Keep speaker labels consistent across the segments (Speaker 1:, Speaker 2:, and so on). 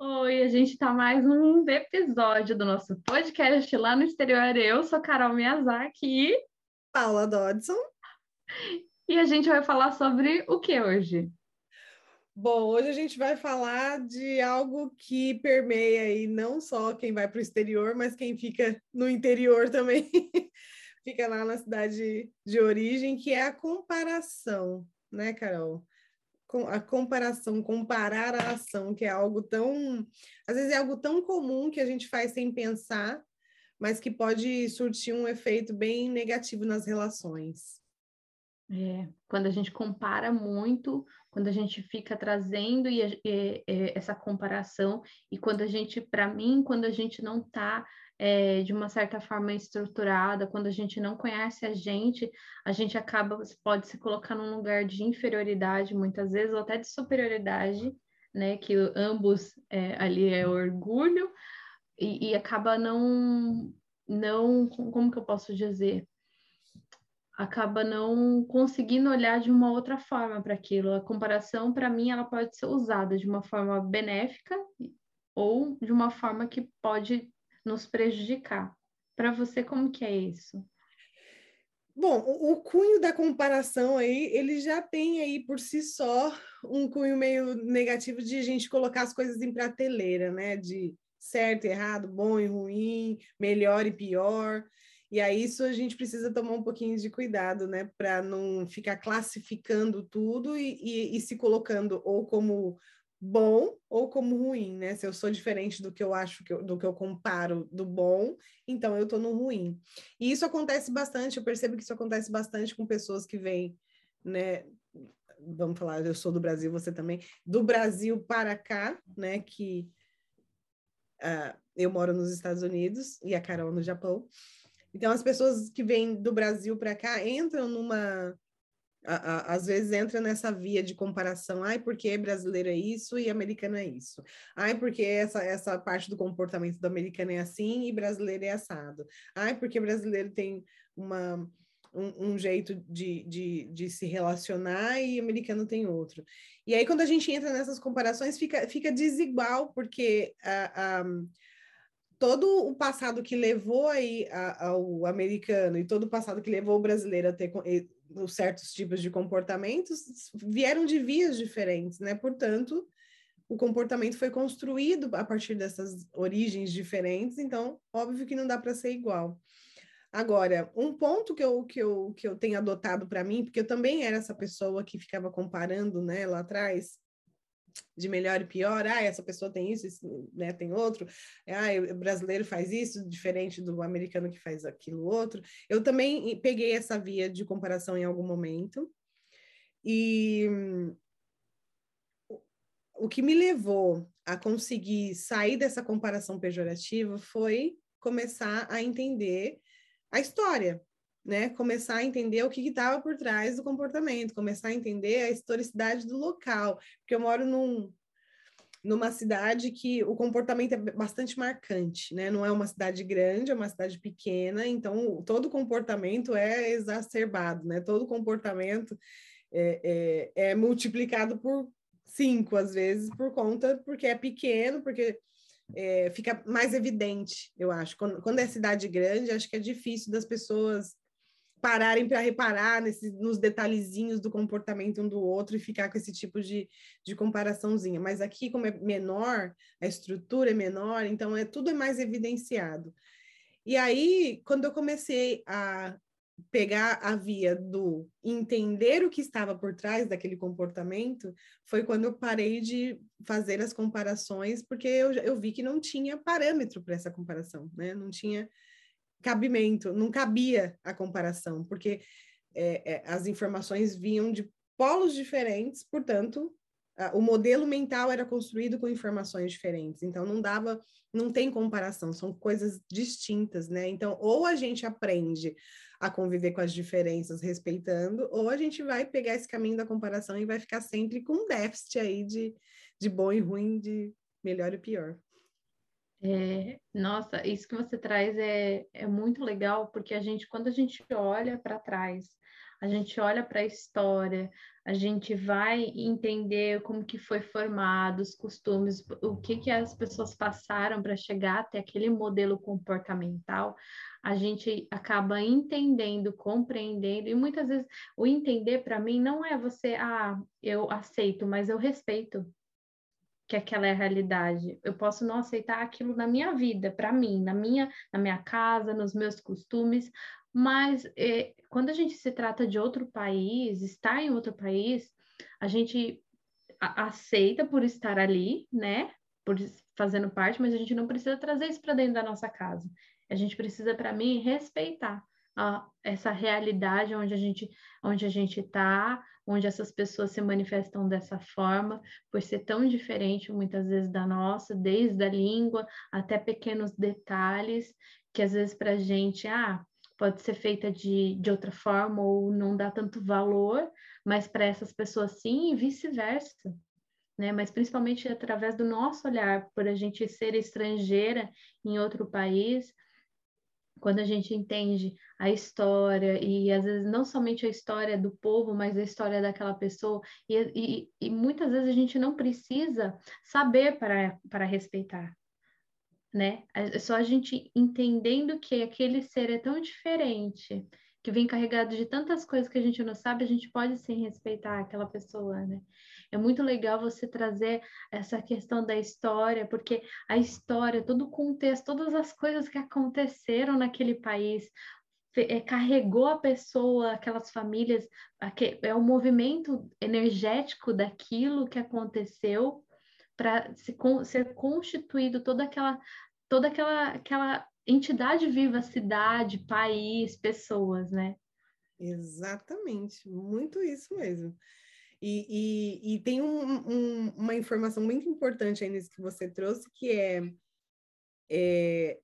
Speaker 1: Oi, a gente está mais um episódio do nosso podcast lá no exterior. Eu sou Carol Miyazaki e
Speaker 2: Paula Dodson.
Speaker 1: E a gente vai falar sobre o que hoje?
Speaker 2: Bom, hoje a gente vai falar de algo que permeia aí não só quem vai para o exterior, mas quem fica no interior também, fica lá na cidade de origem, que é a comparação, né, Carol? A comparação, comparar a ação, que é algo tão, às vezes é algo tão comum que a gente faz sem pensar, mas que pode surtir um efeito bem negativo nas relações.
Speaker 1: É, quando a gente compara muito, quando a gente fica trazendo e, e, e essa comparação, e quando a gente, para mim, quando a gente não está é, de uma certa forma estruturada, quando a gente não conhece a gente, a gente acaba, pode se colocar num lugar de inferioridade, muitas vezes, ou até de superioridade, né? Que ambos é, ali é orgulho, e, e acaba não, não, como que eu posso dizer? Acaba não conseguindo olhar de uma outra forma para aquilo. A comparação, para mim, ela pode ser usada de uma forma benéfica ou de uma forma que pode nos prejudicar. Para você, como que é isso?
Speaker 2: Bom, o, cunho da comparação aí, ele já tem aí por si só um cunho meio negativo de a gente colocar as coisas em prateleira, né? De certo errado, bom e ruim, melhor e pior. E aí isso a gente precisa tomar um pouquinho de cuidado, né? Para não ficar classificando tudo e, e, e se colocando ou como bom ou como ruim, né? Se eu sou diferente do que eu acho que eu, do que eu comparo do bom, então eu tô no ruim. E isso acontece bastante, eu percebo que isso acontece bastante com pessoas que vêm, né? Vamos falar, eu sou do Brasil, você também, do Brasil para cá, né? Que uh, eu moro nos Estados Unidos e a Carol no Japão. Então, as pessoas que vêm do Brasil para cá entram numa a, a, às vezes entra nessa via de comparação, ai, porque brasileiro é isso e americano é isso. Ai, porque essa, essa parte do comportamento do americano é assim e brasileiro é assado. Ai, porque brasileiro tem uma, um, um jeito de, de, de, se relacionar e americano tem outro. E aí, quando a gente entra nessas comparações, fica, fica desigual, porque todo o passado que levou aí ao americano e todo o passado que levou o brasileiro a ter certos tipos de comportamentos vieram de vias diferentes, né? Portanto, o comportamento foi construído a partir dessas origens diferentes, então, óbvio que não dá para ser igual. Agora, um ponto que eu, que eu, que eu tenho adotado para mim, porque eu também era essa pessoa que ficava comparando, né, lá atrás, de melhor e pior, ah, essa pessoa tem isso, isso né, tem outro, ah, o brasileiro faz isso, diferente do americano que faz aquilo outro. Eu também peguei essa via de comparação em algum momento, e o que me levou a conseguir sair dessa comparação pejorativa foi começar a entender a história, né? Começar a entender o que estava por trás do comportamento, começar a entender a historicidade do local, porque eu moro num, numa cidade que o comportamento é bastante marcante, né? Não é uma cidade grande, é uma cidade pequena, então todo comportamento é exacerbado, né? Todo comportamento é, é, é multiplicado por cinco, às vezes, por conta, porque é pequeno, porque é, fica mais evidente, eu acho. Quando, quando é cidade grande, acho que é difícil das pessoas pararem para reparar nesses, nos detalhezinhos do comportamento um do outro e ficar com esse tipo de, de comparaçãozinha. Mas aqui, como é menor, a estrutura é menor, então é tudo é mais evidenciado. E aí, quando eu comecei a pegar a via do entender o que estava por trás daquele comportamento, foi quando eu parei de fazer as comparações, porque eu, eu vi que não tinha parâmetro para essa comparação, né? Não tinha cabimento, não cabia a comparação, porque é, é, as informações vinham de polos diferentes, portanto, a, o modelo mental era construído com informações diferentes, então não dava, não tem comparação, são coisas distintas, né? Então, ou a gente aprende a conviver com as diferenças respeitando, ou a gente vai pegar esse caminho da comparação e vai ficar sempre com um déficit aí de, de bom e ruim, de melhor e pior.
Speaker 1: É, nossa, isso que você traz é, é muito legal, porque a gente, quando a gente olha para trás, a gente olha para a história, a gente vai entender como que foi formado, os costumes, o que que as pessoas passaram para chegar até aquele modelo comportamental, a gente acaba entendendo, compreendendo, e muitas vezes o entender para mim não é você, ah, eu aceito, mas eu respeito que aquela é a realidade. Eu posso não aceitar aquilo na minha vida, para mim, na minha, na minha casa, nos meus costumes, mas é, quando a gente se trata de outro país, estar em outro país, a gente aceita por estar ali, né? Por fazendo parte, mas a gente não precisa trazer isso para dentro da nossa casa. A gente precisa, para mim, respeitar a, essa realidade onde a gente onde a gente está, onde essas pessoas se manifestam dessa forma, por ser tão diferente muitas vezes da nossa, desde a língua até pequenos detalhes que às vezes para a gente, ah, pode ser feita de, de outra forma ou não dá tanto valor, mas para essas pessoas sim e vice-versa. Né? Mas principalmente através do nosso olhar, por a gente ser estrangeira em outro país, quando a gente entende a história, e às vezes não somente a história do povo, mas a história daquela pessoa, e, e, e muitas vezes a gente não precisa saber para, para respeitar né? É só a gente entendendo que aquele ser é tão diferente, que vem carregado de tantas coisas que a gente não sabe, a gente pode sim respeitar aquela pessoa, né? É muito legal você trazer essa questão da história, porque a história, todo o contexto, todas as coisas que aconteceram naquele país, é, carregou a pessoa, aquelas famílias, é o movimento energético daquilo que aconteceu para se, ser constituído toda aquela toda aquela aquela entidade viva, cidade, país, pessoas, né?
Speaker 2: Exatamente, muito isso mesmo. E, e, e tem um, um, uma informação muito importante aí nisso que você trouxe, que é, é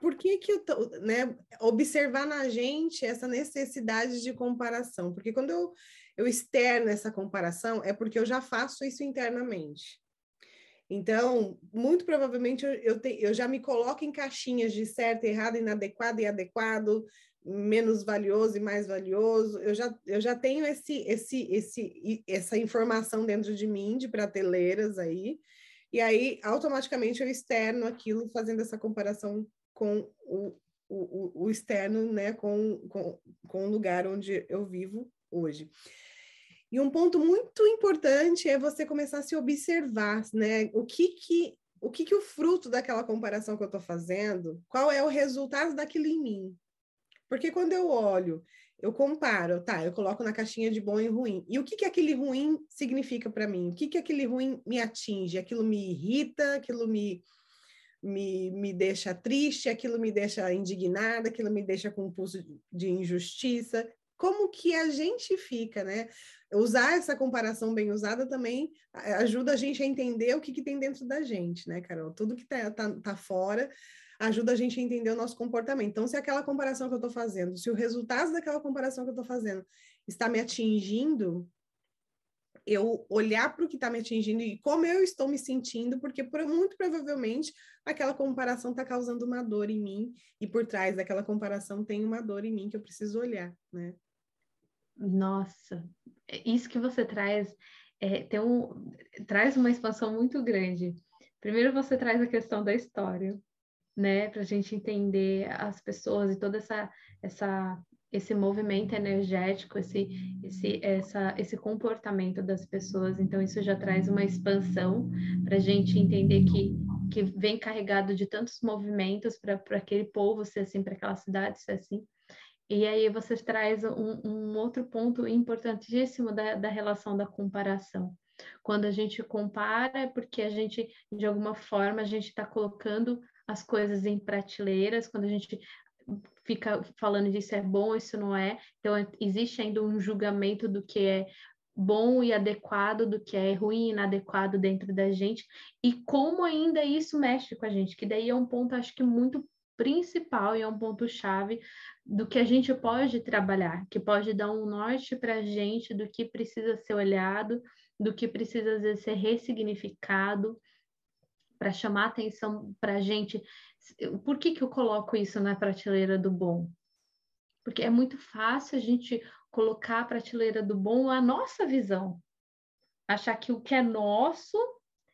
Speaker 2: por que que eu tô, né, observar na gente essa necessidade de comparação? Porque quando eu, eu externo essa comparação, é porque eu já faço isso internamente. Então, muito provavelmente eu, eu, te, eu já me coloco em caixinhas de certo, errado, inadequado e adequado, menos valioso e mais valioso. Eu já, eu já tenho esse, esse, esse, essa informação dentro de mim, de prateleiras aí, e aí automaticamente eu externo aquilo fazendo essa comparação com o, o, o externo, né, com, com, com o lugar onde eu vivo hoje. E um ponto muito importante é você começar a se observar, né? O que que o que que o fruto daquela comparação que eu estou fazendo, qual é o resultado daquilo em mim? Porque quando eu olho, eu comparo, tá? Eu coloco na caixinha de bom e ruim. E o que que aquele ruim significa para mim? O que que aquele ruim me atinge? Aquilo me irrita? Aquilo me me, me deixa triste, aquilo me deixa indignada, aquilo me deixa com um pulso de injustiça como que a gente fica, né? Usar essa comparação bem usada também ajuda a gente a entender o que, que tem dentro da gente, né, Carol? Tudo que tá, tá, tá fora ajuda a gente a entender o nosso comportamento. Então, se aquela comparação que eu estou fazendo, se o resultado daquela comparação que eu estou fazendo está me atingindo, eu olhar para o que está me atingindo e como eu estou me sentindo, porque por, muito provavelmente aquela comparação está causando uma dor em mim e por trás daquela comparação tem uma dor em mim que eu preciso olhar, né?
Speaker 1: Nossa, é isso que você traz é, tem um, traz uma expansão muito grande. Primeiro você traz a questão da história, né, para a gente entender as pessoas e toda essa essa esse movimento energético, esse, esse, essa, esse comportamento das pessoas. Então, isso já traz uma expansão para a gente entender que, que vem carregado de tantos movimentos para aquele povo ser assim, para aquela cidade ser assim. E aí você traz um, um outro ponto importantíssimo da, da relação da comparação. Quando a gente compara, é porque a gente, de alguma forma, a gente está colocando as coisas em prateleiras, quando a gente fica falando disso é bom, isso não é. Então, existe ainda um julgamento do que é bom e adequado, do que é ruim e inadequado dentro da gente, e como ainda isso mexe com a gente, que daí é um ponto, acho que muito principal e é um ponto-chave do que a gente pode trabalhar, que pode dar um norte para a gente do que precisa ser olhado, do que precisa às vezes ser ressignificado, para chamar atenção para a gente. Por que, que eu coloco isso na prateleira do bom? Porque é muito fácil a gente colocar a prateleira do bom a nossa visão. Achar que o que é nosso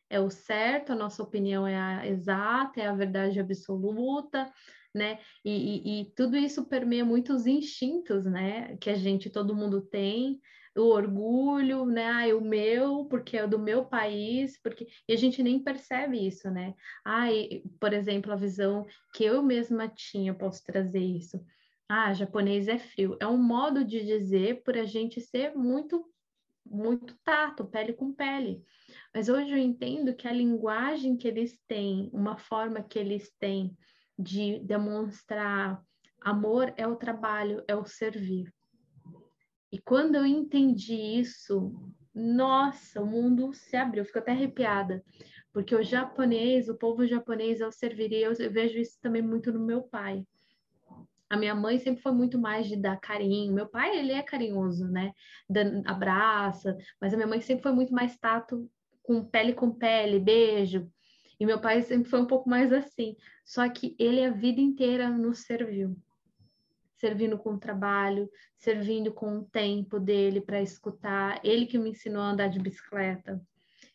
Speaker 1: é o certo, a nossa opinião é a exata, é a verdade absoluta, né? E, e, e tudo isso permeia muitos instintos, né? Que a gente, todo mundo tem, o orgulho, né? Ah, o meu, porque é do meu país, porque e a gente nem percebe isso, né? Ah, e, por exemplo, a visão que eu mesma tinha, eu posso trazer isso. Ah, japonês é frio. É um modo de dizer por a gente ser muito muito tato, pele com pele. Mas hoje eu entendo que a linguagem que eles têm, uma forma que eles têm de demonstrar amor é o trabalho, é o servir. E quando eu entendi isso, nossa, o mundo se abriu, fico até arrepiada, porque o japonês, o povo japonês, eu serviria, eu vejo isso também muito no meu pai. A minha mãe sempre foi muito mais de dar carinho. Meu pai, ele é carinhoso, né? Abraça, mas a minha mãe sempre foi muito mais tato, com pele com pele, beijo. E meu pai sempre foi um pouco mais assim. Só que ele a vida inteira nos serviu. Servindo com o trabalho, servindo com o tempo dele para escutar. Ele que me ensinou a andar de bicicleta.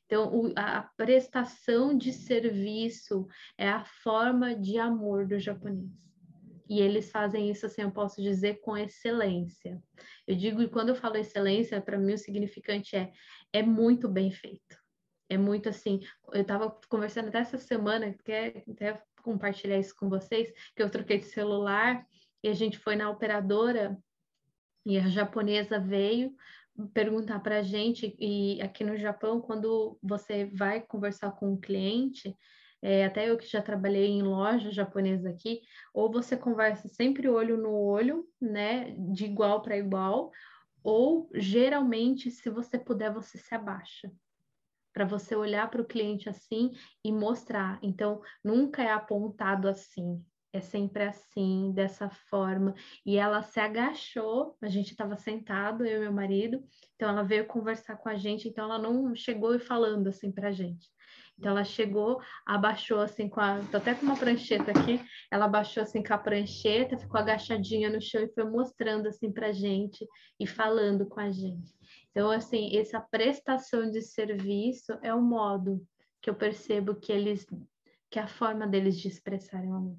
Speaker 1: Então, a prestação de serviço é a forma de amor do japonês. E eles fazem isso, assim, eu posso dizer, com excelência. Eu digo, e quando eu falo excelência, para mim o significante é, é muito bem feito é muito assim. Eu estava conversando até essa semana, quer até compartilhar isso com vocês, que eu troquei de celular e a gente foi na operadora e a japonesa veio perguntar para a gente, e aqui no Japão, quando você vai conversar com um cliente, é, até eu que já trabalhei em loja japonesa aqui, ou você conversa sempre olho no olho, né, de igual para igual, ou geralmente, se você puder, você se abaixa para você olhar para o cliente assim e mostrar. Então, nunca é apontado assim, é sempre assim, dessa forma. E ela se agachou, a gente estava sentado, eu e meu marido, então ela veio conversar com a gente, então ela não chegou falando assim para a gente. Então ela chegou, abaixou assim com a. Tô até com uma prancheta aqui. Ela abaixou assim com a prancheta, ficou agachadinha no chão e foi mostrando assim pra gente e falando com a gente. Então, assim, essa prestação de serviço é o modo que eu percebo que eles, que a forma deles de expressarem o amor.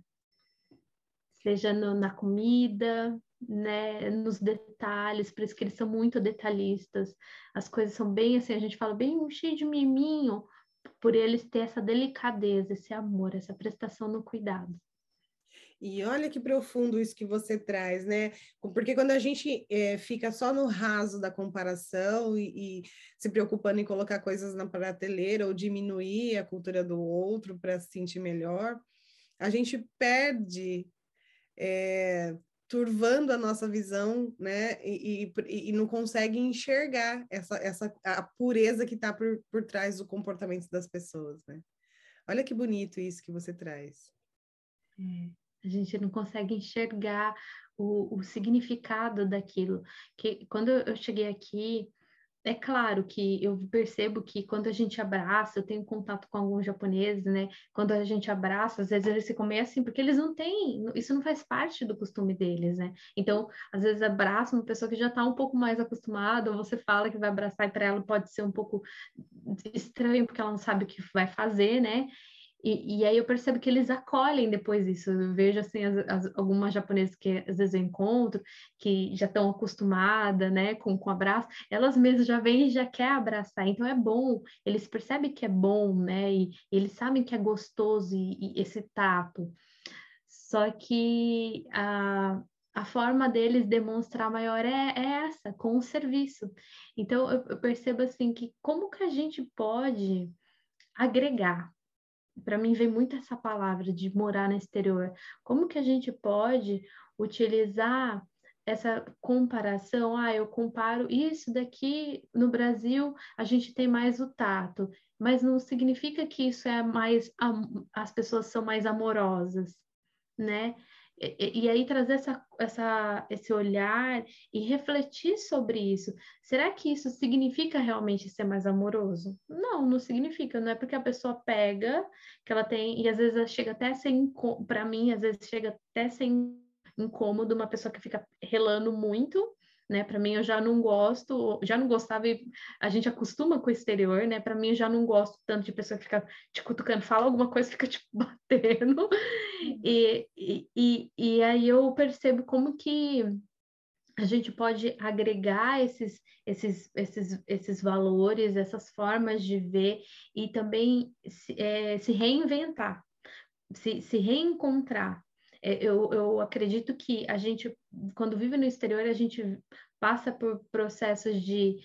Speaker 1: Seja no, na comida, né, nos detalhes, por isso que eles são muito detalhistas. As coisas são bem assim, a gente fala bem um cheio de miminho, por eles ter essa delicadeza, esse amor, essa prestação no cuidado.
Speaker 2: E olha que profundo isso que você traz, né? Porque quando a gente é, fica só no raso da comparação e, e, se preocupando em colocar coisas na prateleira ou diminuir a cultura do outro para se sentir melhor, a gente perde, é, turvando a nossa visão, né? E, e, e, não consegue enxergar essa, essa a pureza que está por, por trás do comportamento das pessoas, né? Olha que bonito isso que você traz.
Speaker 1: É a gente não consegue enxergar o, o significado daquilo. Que quando eu cheguei aqui, é claro que eu percebo que quando a gente abraça, eu tenho contato com alguns japoneses, né? Quando a gente abraça, às vezes eles ficam meio assim, porque eles não têm, isso não faz parte do costume deles, né? Então, às vezes abraça uma pessoa que já está um pouco mais acostumada, ou você fala que vai abraçar e para ela pode ser um pouco estranho, porque ela não sabe o que vai fazer, né? E, e, aí eu percebo que eles acolhem depois isso. Eu vejo assim as, as, algumas japonesas que às vezes eu encontro, que já estão acostumadas, né, com com abraço, elas mesmas já vêm e já quer abraçar. Então é bom, eles percebem que é bom, né, e, e eles sabem que é gostoso e, e esse tato. Só que a, a forma deles demonstrar maior é, é essa, com o serviço. Então eu, eu percebo assim que como que a gente pode agregar para mim vem muito essa palavra de morar no exterior. Como que a gente pode utilizar essa comparação? Ah, eu comparo isso daqui no Brasil, a gente tem mais o tato, mas não significa que isso é mais as pessoas são mais amorosas, né? E, e, aí trazer essa, essa, esse olhar e refletir sobre isso. Será que isso significa realmente ser mais amoroso? Não, não significa. Não é porque a pessoa pega, que ela tem, e às vezes chega até a ser, para mim, às vezes chega até a ser incômodo uma pessoa que fica relando muito, né? Para mim eu já não gosto, já não gostava e a gente acostuma com o exterior, né? Para mim eu já não gosto tanto de pessoa que fica te cutucando, fala alguma coisa, fica te batendo. E, e, e, e aí eu percebo como que a gente pode agregar esses, esses, esses, esses valores, essas formas de ver e também se, é, se reinventar, se, se reencontrar. É, eu, eu acredito que a gente, quando vive no exterior, a gente passa por processos de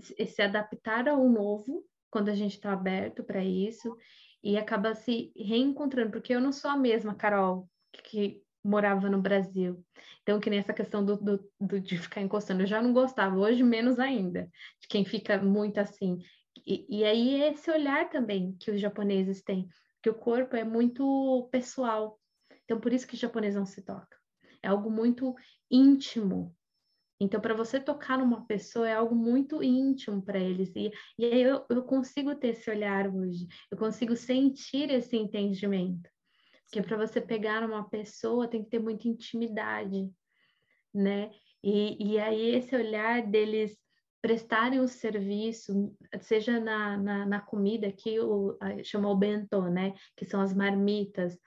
Speaker 1: se adaptar ao novo, quando a gente está aberto para isso, e acaba se reencontrando, porque eu não sou a mesma Carol que morava no Brasil. Então, que nem essa questão do, do, do, de ficar encostando, eu já não gostava, hoje menos ainda, de quem fica muito assim. E, e aí esse olhar também que os japoneses têm, que o corpo é muito pessoal, então, por isso que japonês não se toca. É algo muito íntimo. Então, para você tocar numa pessoa, é algo muito íntimo para eles. E, e aí eu, eu consigo ter esse olhar hoje, eu consigo sentir esse entendimento. Porque para você pegar numa pessoa, tem que ter muita intimidade, né? E, e aí esse olhar deles prestarem o serviço, seja na, na, na comida, que o, chamou bento, né? Que são as marmitas,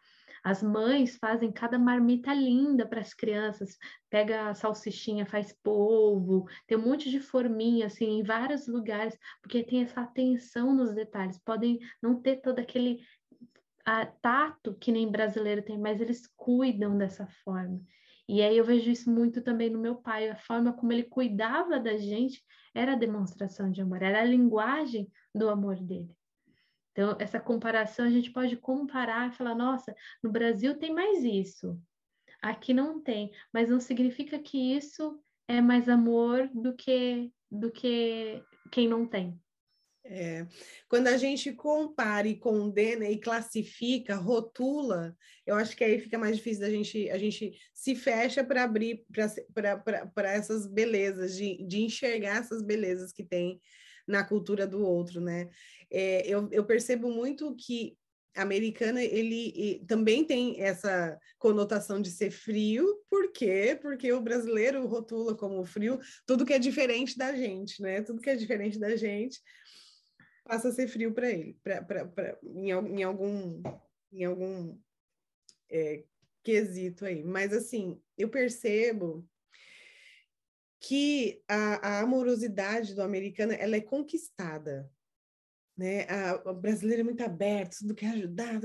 Speaker 1: as mães fazem cada marmita linda para as crianças, pega a salsichinha, faz polvo, tem um monte de forminha assim em vários lugares, porque tem essa atenção nos detalhes. Podem não ter todo aquele a, tato que nem brasileiro tem, mas eles cuidam dessa forma. E aí eu vejo isso muito também no meu pai, a forma como ele cuidava da gente era a demonstração de amor, era a linguagem do amor dele. Então, essa comparação a gente pode comparar e falar: nossa, no Brasil tem mais isso, aqui não tem, mas não significa que isso é mais amor do que, do que quem não tem.
Speaker 2: É. Quando a gente compara e condena e classifica, rotula, eu acho que aí fica mais difícil da gente, a gente se fecha para abrir para essas belezas, de, de enxergar essas belezas que tem na cultura do outro, né? É, eu, eu percebo muito que americana ele também tem essa conotação de ser frio, por quê? Porque o brasileiro rotula como frio tudo que é diferente da gente, né? Tudo que é diferente da gente passa a ser frio para ele, pra, pra, pra, em, em algum, em algum é, quesito aí. Mas assim, eu percebo que a, a amorosidade do americano ela é conquistada, né? A, brasileira é muito aberto, tudo quer ajudar,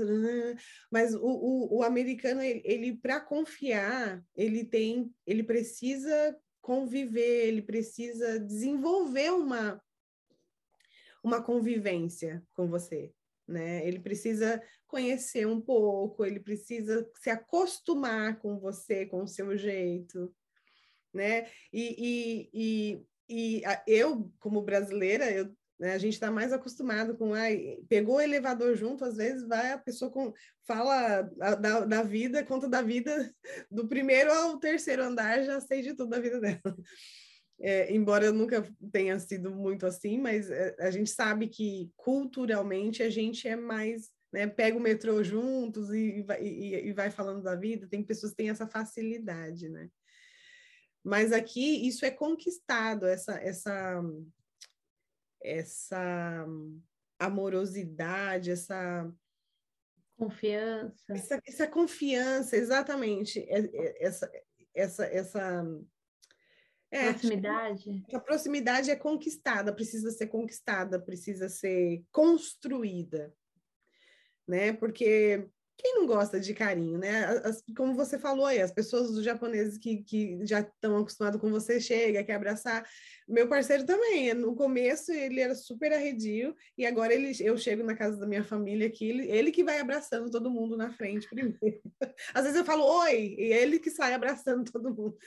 Speaker 2: mas o, o, o, americano ele, ele para confiar ele tem, ele precisa conviver, ele precisa desenvolver uma uma convivência com você, né? Ele precisa conhecer um pouco, ele precisa se acostumar com você, com o seu jeito, né? E, e, e, e a, eu, como brasileira, eu, né, a gente está mais acostumado com, ai, pegou o elevador junto, às vezes vai a pessoa com, fala da, da vida, conta da vida do primeiro ao terceiro andar, já sei de tudo da vida dela. É, embora eu nunca tenha sido muito assim, mas é, a gente sabe que culturalmente a gente é mais, né, pega o metrô juntos e, e, e vai falando da vida, tem pessoas que têm essa facilidade, né? Mas aqui isso é conquistado, essa, essa, essa amorosidade, essa
Speaker 1: confiança.
Speaker 2: Essa, essa confiança, exatamente. É, é, essa, essa, essa
Speaker 1: é, proximidade.
Speaker 2: A proximidade é conquistada, precisa ser conquistada, precisa ser construída, né? Porque quem não gosta de carinho, né? As, como você falou aí, as pessoas dos japoneses que, que já estão acostumados com você, chega, quer abraçar. Meu parceiro também, no começo ele era super arredio, e agora ele, eu chego na casa da minha família aqui, ele, ele que vai abraçando todo mundo na frente primeiro. Às vezes eu falo oi, e ele que sai abraçando todo mundo.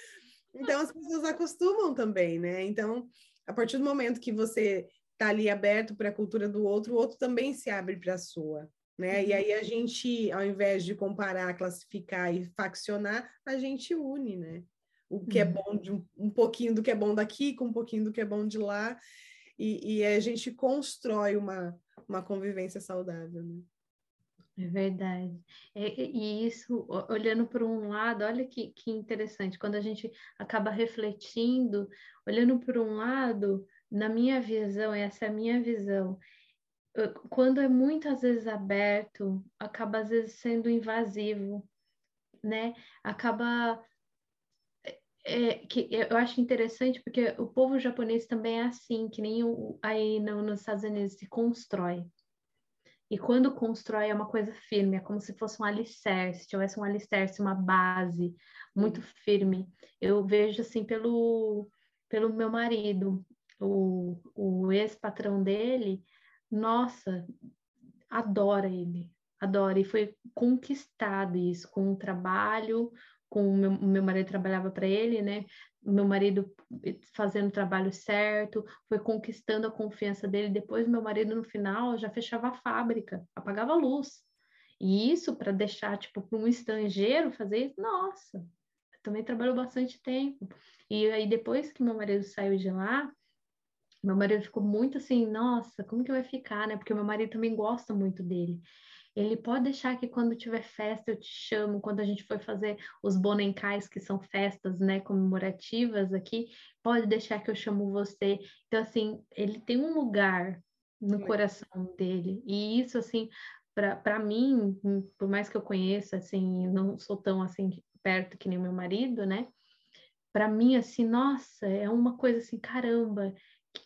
Speaker 2: Então as pessoas acostumam também, né? Então, a partir do momento que você está ali aberto para a cultura do outro, o outro também se abre para a sua né? E aí a gente, ao invés de comparar, classificar e faccionar, a gente une, né? O que é uhum. bom de um, um pouquinho do que é bom daqui, com um pouquinho do que é bom de lá, e, e a gente constrói uma, uma convivência saudável, né?
Speaker 1: É verdade. É, e isso, olhando por um lado, olha que, que interessante, quando a gente acaba refletindo, olhando por um lado, na minha visão, essa é a minha visão, quando é muitas vezes aberto, acaba às vezes sendo invasivo, né? Acaba é, que eu acho interessante porque o povo japonês também é assim, que nem o, aí no, nos Estados Unidos se constrói. E quando constrói é uma coisa firme, é como se fosse um alicerce, tivesse um alicerce, uma base muito firme. Eu vejo assim pelo, pelo meu marido, o, o ex-patrão dele, nossa, adora ele, adora. E foi conquistado isso com o trabalho, com o meu, meu marido trabalhava para ele, né? Meu marido fazendo o trabalho certo, foi conquistando a confiança dele. Depois, meu marido, no final, já fechava a fábrica, apagava a luz. E isso para deixar, tipo, para um estrangeiro fazer isso, nossa, também trabalhou bastante tempo. E aí, depois que meu marido saiu de lá, meu marido ficou muito assim, nossa, como que vai ficar, né? Porque meu marido também gosta muito dele. Ele pode deixar que quando tiver festa eu te chamo, quando a gente for fazer os bonencais, que são festas, né, comemorativas aqui, pode deixar que eu chamo você. Então, assim, ele tem um lugar no coração dele. E isso, assim, para mim, por mais que eu conheça, assim, não sou tão, assim, perto que nem meu marido, né? Para mim, assim, nossa, é uma coisa assim, caramba,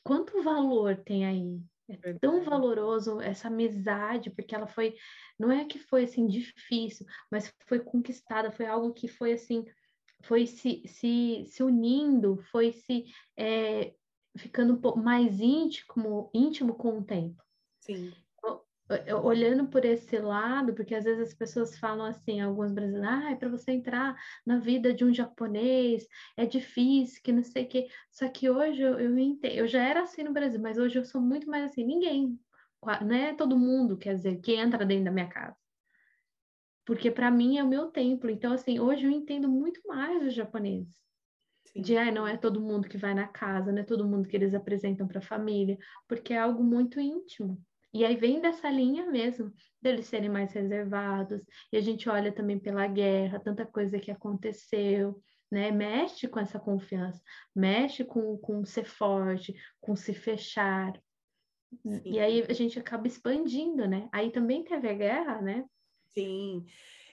Speaker 1: quanto valor tem aí, é tão valoroso essa amizade, porque ela foi, não é que foi assim difícil, mas foi conquistada, foi algo que foi assim, foi se, se, se unindo, foi se é, ficando um pouco mais íntimo, íntimo com o tempo.
Speaker 2: Sim
Speaker 1: olhando por esse lado, porque às vezes as pessoas falam assim, alguns brasileiros, ah, é para você entrar na vida de um japonês, é difícil, que não sei o quê. Só que hoje eu, eu entendo, eu já era assim no Brasil, mas hoje eu sou muito mais assim, ninguém, não é todo mundo, quer dizer, que entra dentro da minha casa. Porque para mim é o meu templo. Então, assim, hoje eu entendo muito mais os japoneses. Sim. De, ah, não é todo mundo que vai na casa, não é todo mundo que eles apresentam para a família, porque é algo muito íntimo. E aí vem dessa linha mesmo, deles serem mais reservados, e a gente olha também pela guerra, tanta coisa que aconteceu, né? Mexe com essa confiança, mexe com, com ser forte, com se fechar. Sim. E aí a gente acaba expandindo, né? Aí também teve a guerra, né?
Speaker 2: Sim.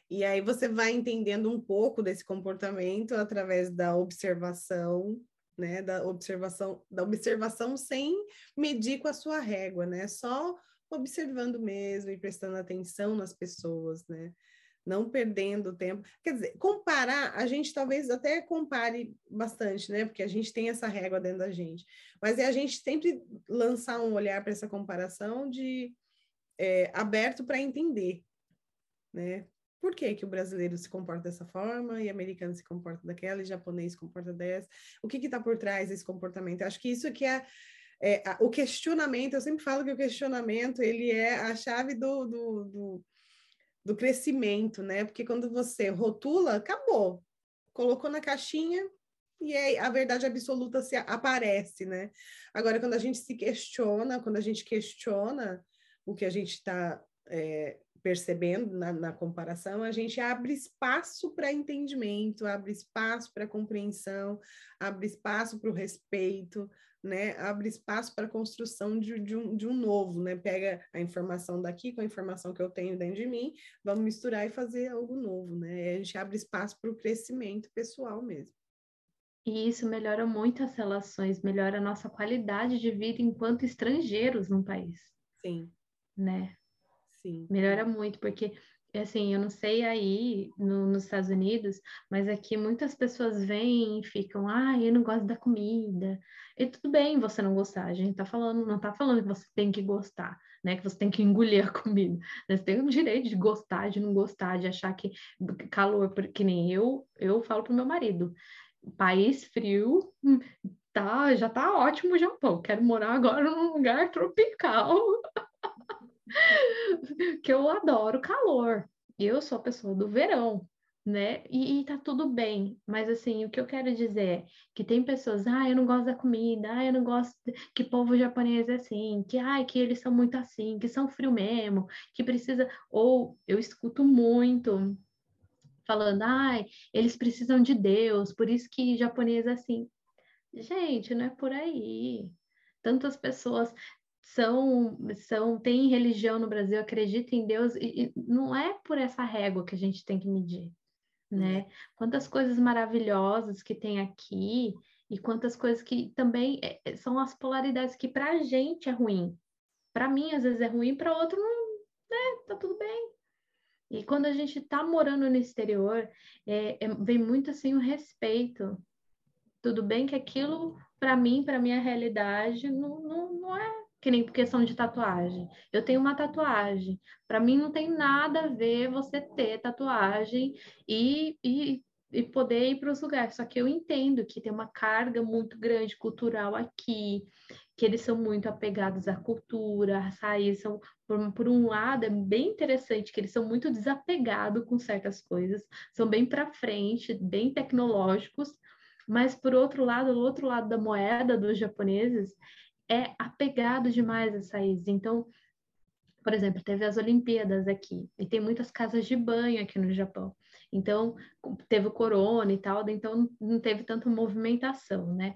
Speaker 2: E aí você vai entendendo um pouco desse comportamento através da observação, né? Da observação, da observação sem medir com a sua régua, né? Só observando mesmo e prestando atenção nas pessoas, né? Não perdendo tempo. Quer dizer, comparar, a gente talvez até compare bastante, né? Porque a gente tem essa régua dentro da gente. Mas é a gente sempre lançar um olhar para essa comparação de é, aberto para entender, né? Por que, que o brasileiro se comporta dessa forma, e americano se comporta daquela, e japonês se comporta dessa? O que está por trás desse comportamento? Eu acho que isso que é é, o questionamento, eu sempre falo que o questionamento ele é a chave do, do, do, do crescimento, né? Porque quando você rotula, acabou. Colocou na caixinha, e aí a verdade absoluta se aparece, né? Agora, quando a gente se questiona, quando a gente questiona o que a gente está é, percebendo na, na, comparação, a gente abre espaço para entendimento, abre espaço para compreensão, abre espaço para o respeito, né, abre espaço para a construção de, de, um, de um novo, né? Pega a informação daqui com a informação que eu tenho dentro de mim, vamos misturar e fazer algo novo, né? A gente abre espaço para o crescimento pessoal mesmo.
Speaker 1: E isso melhora muito as relações, melhora a nossa qualidade de vida enquanto estrangeiros no país.
Speaker 2: Sim.
Speaker 1: Né?
Speaker 2: Sim.
Speaker 1: Melhora muito, porque assim, eu não sei aí no, nos Estados Unidos, mas aqui muitas pessoas vêm e ficam, ah, eu não gosto da comida. E tudo bem você não gostar, a gente tá falando, não tá falando que você tem que gostar, né? Que você tem que engolir a comida. Você tem o direito de gostar, de não gostar, de achar que calor, que nem eu, eu falo pro meu marido, país frio, hum, tá, já tá ótimo o Japão, quero morar agora num lugar tropical. que eu adoro calor. Eu sou a pessoa do verão, né? E, e tá tudo bem, mas assim, o que eu quero dizer é que tem pessoas, ah, eu não gosto da comida, ah, eu não gosto que povo japonês é assim, que ai, que eles são muito assim, que são frio mesmo, que precisa, ou eu escuto muito falando, ai, eles precisam de Deus, por isso que japonês é assim. Gente, não é por aí. Tantas pessoas são, são têm religião no Brasil, acreditam em Deus, e, e não é por essa régua que a gente tem que medir né? Uhum. Quantas coisas maravilhosas que tem aqui e quantas coisas que também é, é são as polaridades que para a gente é ruim. Para mim, às vezes é ruim, para outro não, né? Tá tudo bem. E quando a gente está morando no exterior, é, é, vem muito assim o respeito. Tudo bem que aquilo, para mim, para minha realidade, não, não, não é que nem questão de tatuagem. Eu tenho uma tatuagem. Para mim não tem nada a ver você ter tatuagem e, e, e poder ir para os lugares. Só que eu entendo que tem uma carga muito grande cultural aqui, que eles são muito apegados à cultura, as raízes são, por, por um lado, é bem interessante que eles são muito desapegados com certas coisas, são bem para frente, bem tecnológicos, mas por outro lado, o outro lado da moeda dos japoneses, é apegado demais a raiz. Então, por exemplo, teve as Olimpíadas aqui, e tem muitas casas de banho aqui no Japão. Então, teve o corona e tal, então não teve tanta movimentação, né?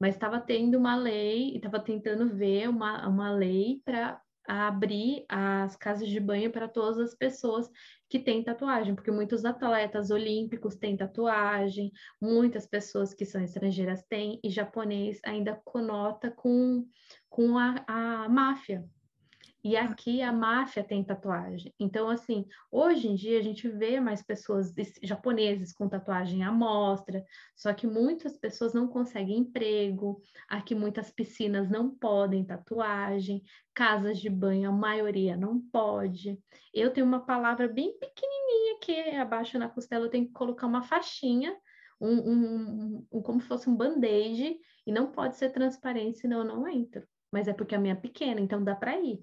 Speaker 1: Mas estava tendo uma lei, estava tentando ver uma, uma lei para abrir as casas de banho para todas as pessoas que têm tatuagem, porque muitos atletas olímpicos têm tatuagem, muitas pessoas que são estrangeiras têm, e japonês ainda conota com, com a, a máfia, e aqui a máfia tem tatuagem. Então, assim, hoje em dia a gente vê mais pessoas japoneses com tatuagem à mostra, só que muitas pessoas não conseguem emprego, aqui muitas piscinas não podem tatuagem, casas de banho a maioria não pode. Eu tenho uma palavra bem pequenininha que abaixo na costela eu tenho que colocar uma faixinha, um, um, um como se fosse um band-aid, e não pode ser transparente, senão eu não entro. Mas é porque a minha é pequena, então dá para ir.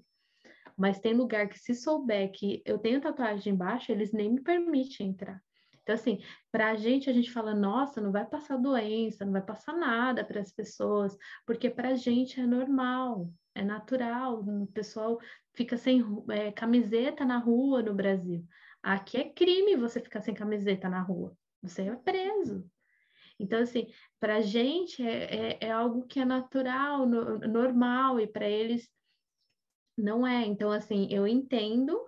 Speaker 1: Mas tem lugar que, se souber que eu tenho tatuagem embaixo, eles nem me permitem entrar. Então, assim, para a gente, a gente fala, nossa, não vai passar doença, não vai passar nada para as pessoas, porque para a gente é normal, é natural. O pessoal fica sem é, camiseta na rua no Brasil. Aqui é crime você ficar sem camiseta na rua, você é preso. Então, assim, para a gente é, é, é, algo que é natural, no, normal, e para eles não é. Então, assim, eu entendo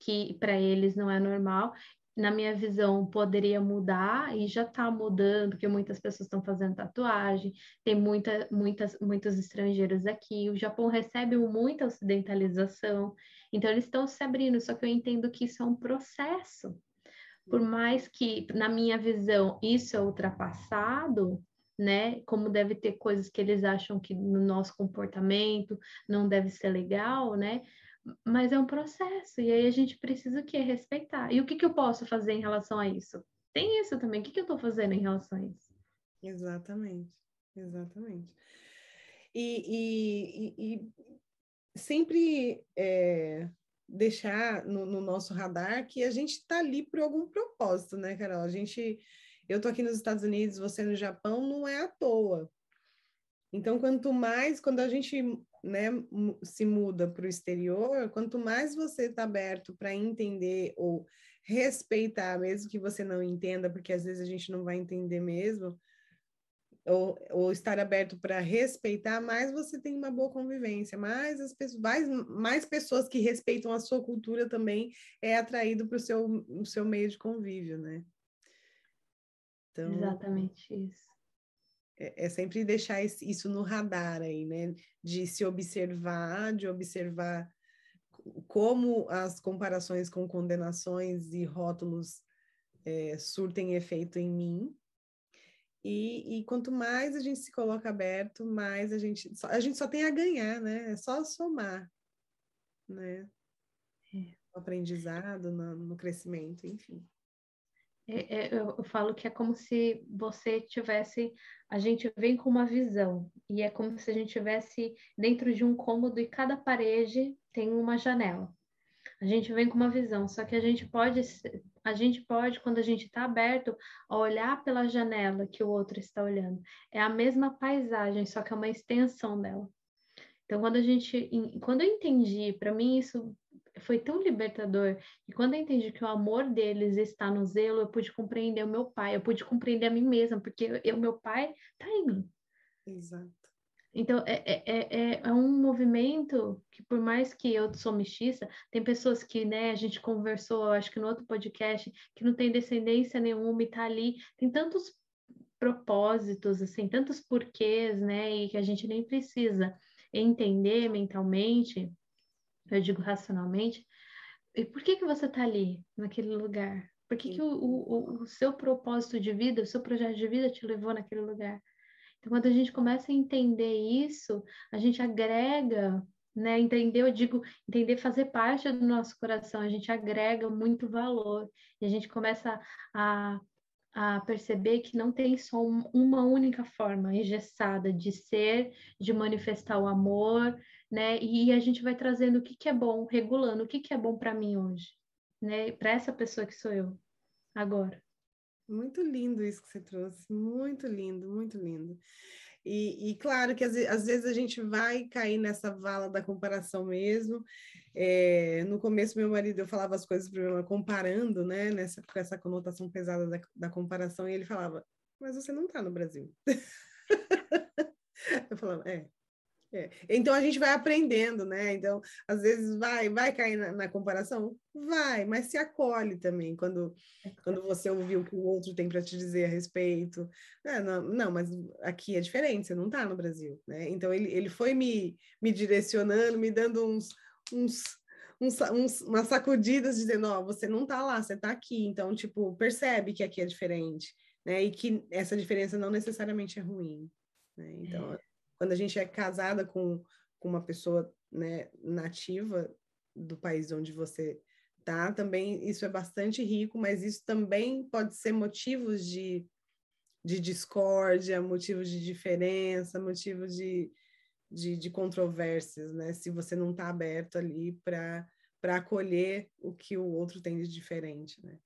Speaker 1: que para eles não é normal. Na minha visão, poderia mudar e já está mudando, porque muitas pessoas estão fazendo tatuagem, tem muita, muitas, muitos estrangeiros aqui. O Japão recebe muita ocidentalização, então eles estão se abrindo, só que eu entendo que isso é um processo. Por mais que, na minha visão, isso é ultrapassado, né? Como deve ter coisas que eles acham que no nosso comportamento não deve ser legal, né? Mas é um processo, e aí a gente precisa o quê? Respeitar. E o que, que eu posso fazer em relação a isso? Tem isso também. O que, que eu estou fazendo em relação a isso?
Speaker 2: Exatamente, exatamente. E, e, e, e sempre é, deixar no, no, nosso radar que a gente está ali por algum propósito, né, Carol? A gente eu tô aqui nos Estados Unidos, você no Japão, não é à toa. Então, quanto mais, quando a gente né, se muda para o exterior, quanto mais você está aberto para entender ou respeitar, mesmo que você não entenda, porque às vezes a gente não vai entender mesmo, ou, ou estar aberto para respeitar, mais você tem uma boa convivência, mais as pessoas, mais, mais pessoas que respeitam a sua cultura também é atraído para o seu, seu meio de convívio, né?
Speaker 1: Então, Exatamente isso.
Speaker 2: É, é sempre deixar isso no radar aí, né? De se observar, de observar como as comparações com condenações e rótulos é, surtem efeito em mim. E, e, quanto mais a gente se coloca aberto, mais a gente, a gente só tem a ganhar, né? É só somar, né? É. No aprendizado, no, no crescimento, enfim.
Speaker 1: É, é, eu, eu falo que é como se você tivesse, a gente vem com uma visão e é como se a gente tivesse dentro de um cômodo e cada parede tem uma janela. A gente vem com uma visão, só que a gente pode, a gente pode, quando a gente está aberto, olhar pela janela que o outro está olhando. É a mesma paisagem, só que é uma extensão dela. Então, quando a gente, quando eu entendi, para mim isso foi tão libertador. E quando eu entendi que o amor deles está no zelo, eu pude compreender o meu pai, eu pude compreender a mim mesma, porque o meu pai está em mim.
Speaker 2: Exato.
Speaker 1: Então, é, é, é, é um movimento que, por mais que eu sou mestiça, tem pessoas que, né, a gente conversou, acho que no outro podcast, que não tem descendência nenhuma e tá ali. Tem tantos propósitos, assim, tantos porquês, né, e que a gente nem precisa entender mentalmente, eu digo racionalmente, e por que que você tá ali, naquele lugar? Por que, que o, o, o seu propósito de vida, o seu projeto de vida te levou naquele lugar? Então, quando a gente começa a entender isso, a gente agrega, né? Entender, eu digo, entender fazer parte do nosso coração, a gente agrega muito valor e a gente começa a, a perceber que não tem só uma única forma engessada de ser, de manifestar o amor, né? E a gente vai trazendo o que, que é bom, regulando o que, que é bom para mim hoje, né? Para essa pessoa que sou eu agora.
Speaker 2: Muito lindo isso que você trouxe, muito lindo, muito lindo. E, e claro que às, às, vezes a gente vai cair nessa vala da comparação mesmo. É, no começo, meu marido, eu falava as coisas para ele comparando, né, nessa, com essa conotação pesada da, da comparação, e ele falava, mas você não está no Brasil. eu falava, é, é. Então a gente vai aprendendo, né? Então, às vezes vai, vai cair na, na, comparação? Vai, mas se acolhe também quando, quando você ouviu o que o outro tem para te dizer a respeito. É, não, não, mas aqui é diferente, você não está no Brasil, né? Então ele, ele foi me, me direcionando, me dando uns, uns, uns, uns umas sacudidas, dizendo, ó, você não está lá, você está aqui. Então, tipo, percebe que aqui é diferente, né? E que essa diferença não necessariamente é ruim. Né? Então, é quando a gente é casada com, com uma pessoa né, nativa do país onde você tá, também isso é bastante rico, mas isso também pode ser motivos de, de discórdia, motivos de diferença, motivos de, de, de controvérsias, né? Se você não está aberto ali para acolher o que o outro tem de diferente, né?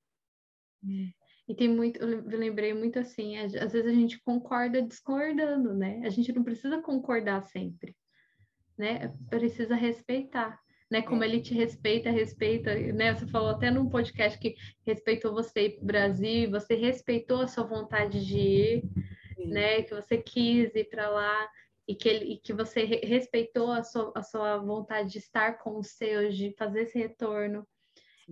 Speaker 1: É. E tem muito, eu lembrei muito assim, às vezes a gente concorda discordando, né? A gente não precisa concordar sempre, né? Precisa respeitar, né? Como ele te respeita, respeita, né? Você falou até num podcast que respeitou você Brasil, você respeitou a sua vontade de ir, Sim. né? Que você quis ir para lá e que, ele, e que você respeitou a sua, a sua vontade de estar com os seus, de fazer esse retorno.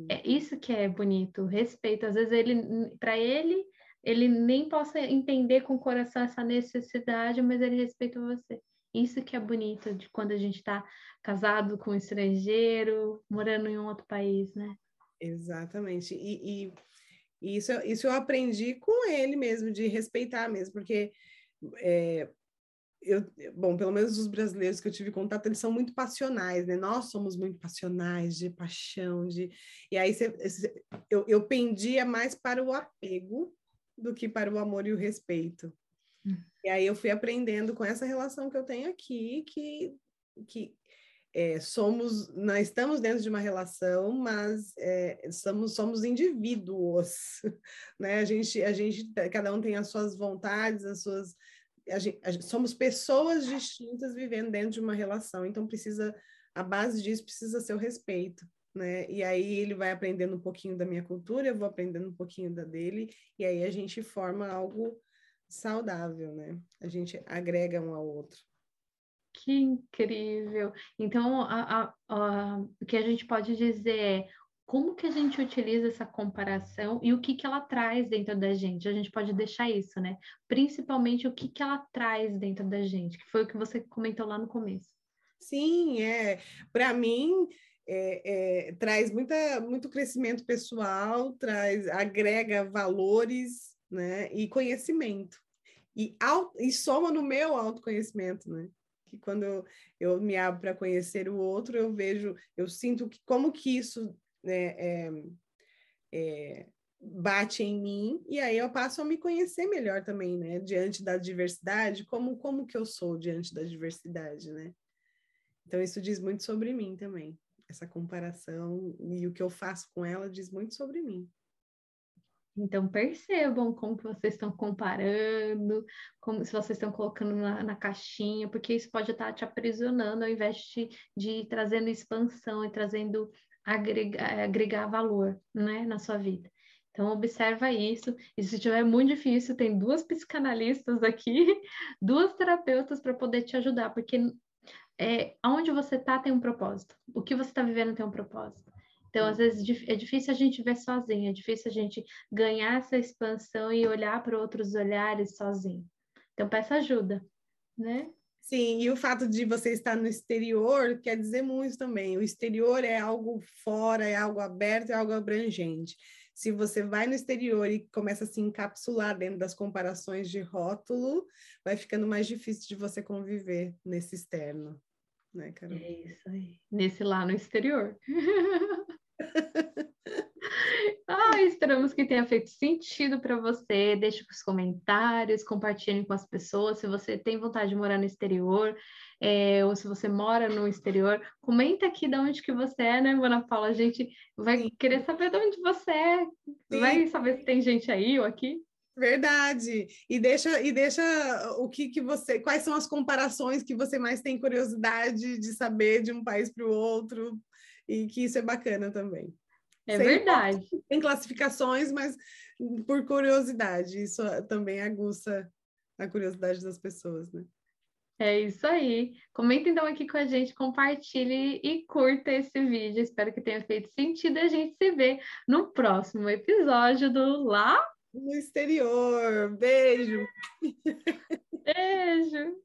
Speaker 1: É isso que é bonito, respeito. Às vezes ele, para ele, ele nem possa entender com o coração essa necessidade, mas ele respeita você. Isso que é bonito de quando a gente está casado com um estrangeiro, morando em um outro país, né?
Speaker 2: Exatamente. E, e, isso, isso eu aprendi com ele mesmo, de respeitar mesmo, porque é, eu, bom, pelo menos os brasileiros que eu tive contato, eles são muito passionais, né? Nós somos muito passionais, de paixão, de... E aí eu, eu pendia mais para o apego do que para o amor e o respeito. Hum. E aí eu fui aprendendo com essa relação que eu tenho aqui, que, que é, somos, nós estamos dentro de uma relação, mas é, somos, somos indivíduos, né? A gente, a gente, cada um tem as suas vontades, as suas a gente, a gente, somos pessoas distintas vivendo dentro de uma relação, então precisa, a base disso precisa ser o respeito, né? E aí ele vai aprendendo um pouquinho da minha cultura, eu vou aprendendo um pouquinho da dele, e aí a gente forma algo saudável, né? A gente agrega um ao outro.
Speaker 1: Que incrível! Então, a, a, a, o que a gente pode dizer é como que a gente utiliza essa comparação e o que que ela traz dentro da gente. A gente pode deixar isso, né? Principalmente o que que ela traz dentro da gente, que foi o que você comentou lá no começo.
Speaker 2: Sim, é. Para mim, é, é, traz muita, muito crescimento pessoal, traz, agrega valores, né? E conhecimento. E, e soma no meu autoconhecimento, né? Que quando eu, eu me abro para conhecer o outro, eu vejo, eu sinto que como que isso né, é, é, bate em mim e aí eu passo a me conhecer melhor também, né? Diante da diversidade, como como que eu sou diante da diversidade, né? Então isso diz muito sobre mim também. essa comparação e o que eu faço com ela diz muito sobre mim.
Speaker 1: Então percebam como que vocês estão comparando, como se vocês estão colocando na, na caixinha, porque isso pode estar te aprisionando ao invés de, de trazendo expansão e trazendo agregar, agregar valor né, na sua vida. Então, observa isso. E se estiver muito difícil, tem duas psicanalistas aqui, duas terapeutas para poder te ajudar, porque é, onde você está tem um propósito. O que você está vivendo tem um propósito. Então, às vezes, é difícil a gente ver sozinho, é difícil a gente ganhar essa expansão e olhar para outros olhares sozinho. Então, peça ajuda, né?
Speaker 2: Sim, e o fato de você estar no exterior quer dizer muito também. O exterior é algo fora, é algo aberto, é algo abrangente. Se você vai no exterior e começa a se encapsular dentro das comparações de rótulo, vai ficando mais difícil de você conviver nesse externo, né, Carol?
Speaker 1: É isso aí. Nesse lá no exterior. Esperamos que tenha feito sentido para você. Deixe os comentários, compartilhe com as pessoas. Se você tem vontade de morar no exterior, é, ou se você mora no exterior, comenta aqui de onde que você é, né, Ana Paula? A gente vai Sim. querer saber de onde você é. Sim. Vai saber se tem gente aí ou aqui.
Speaker 2: Verdade. E deixa e deixa o que que você, quais são as comparações que você mais tem curiosidade de saber de um país para o outro e que isso é bacana também.
Speaker 1: É Sem verdade.
Speaker 2: Tem classificações, mas por curiosidade, isso também aguça a curiosidade das pessoas, né?
Speaker 1: É isso aí. Comenta então aqui com a gente, compartilhe e curta esse vídeo. Espero que tenha feito sentido. A gente se vê no próximo episódio do Lá
Speaker 2: no Exterior. Beijo.
Speaker 1: Beijo.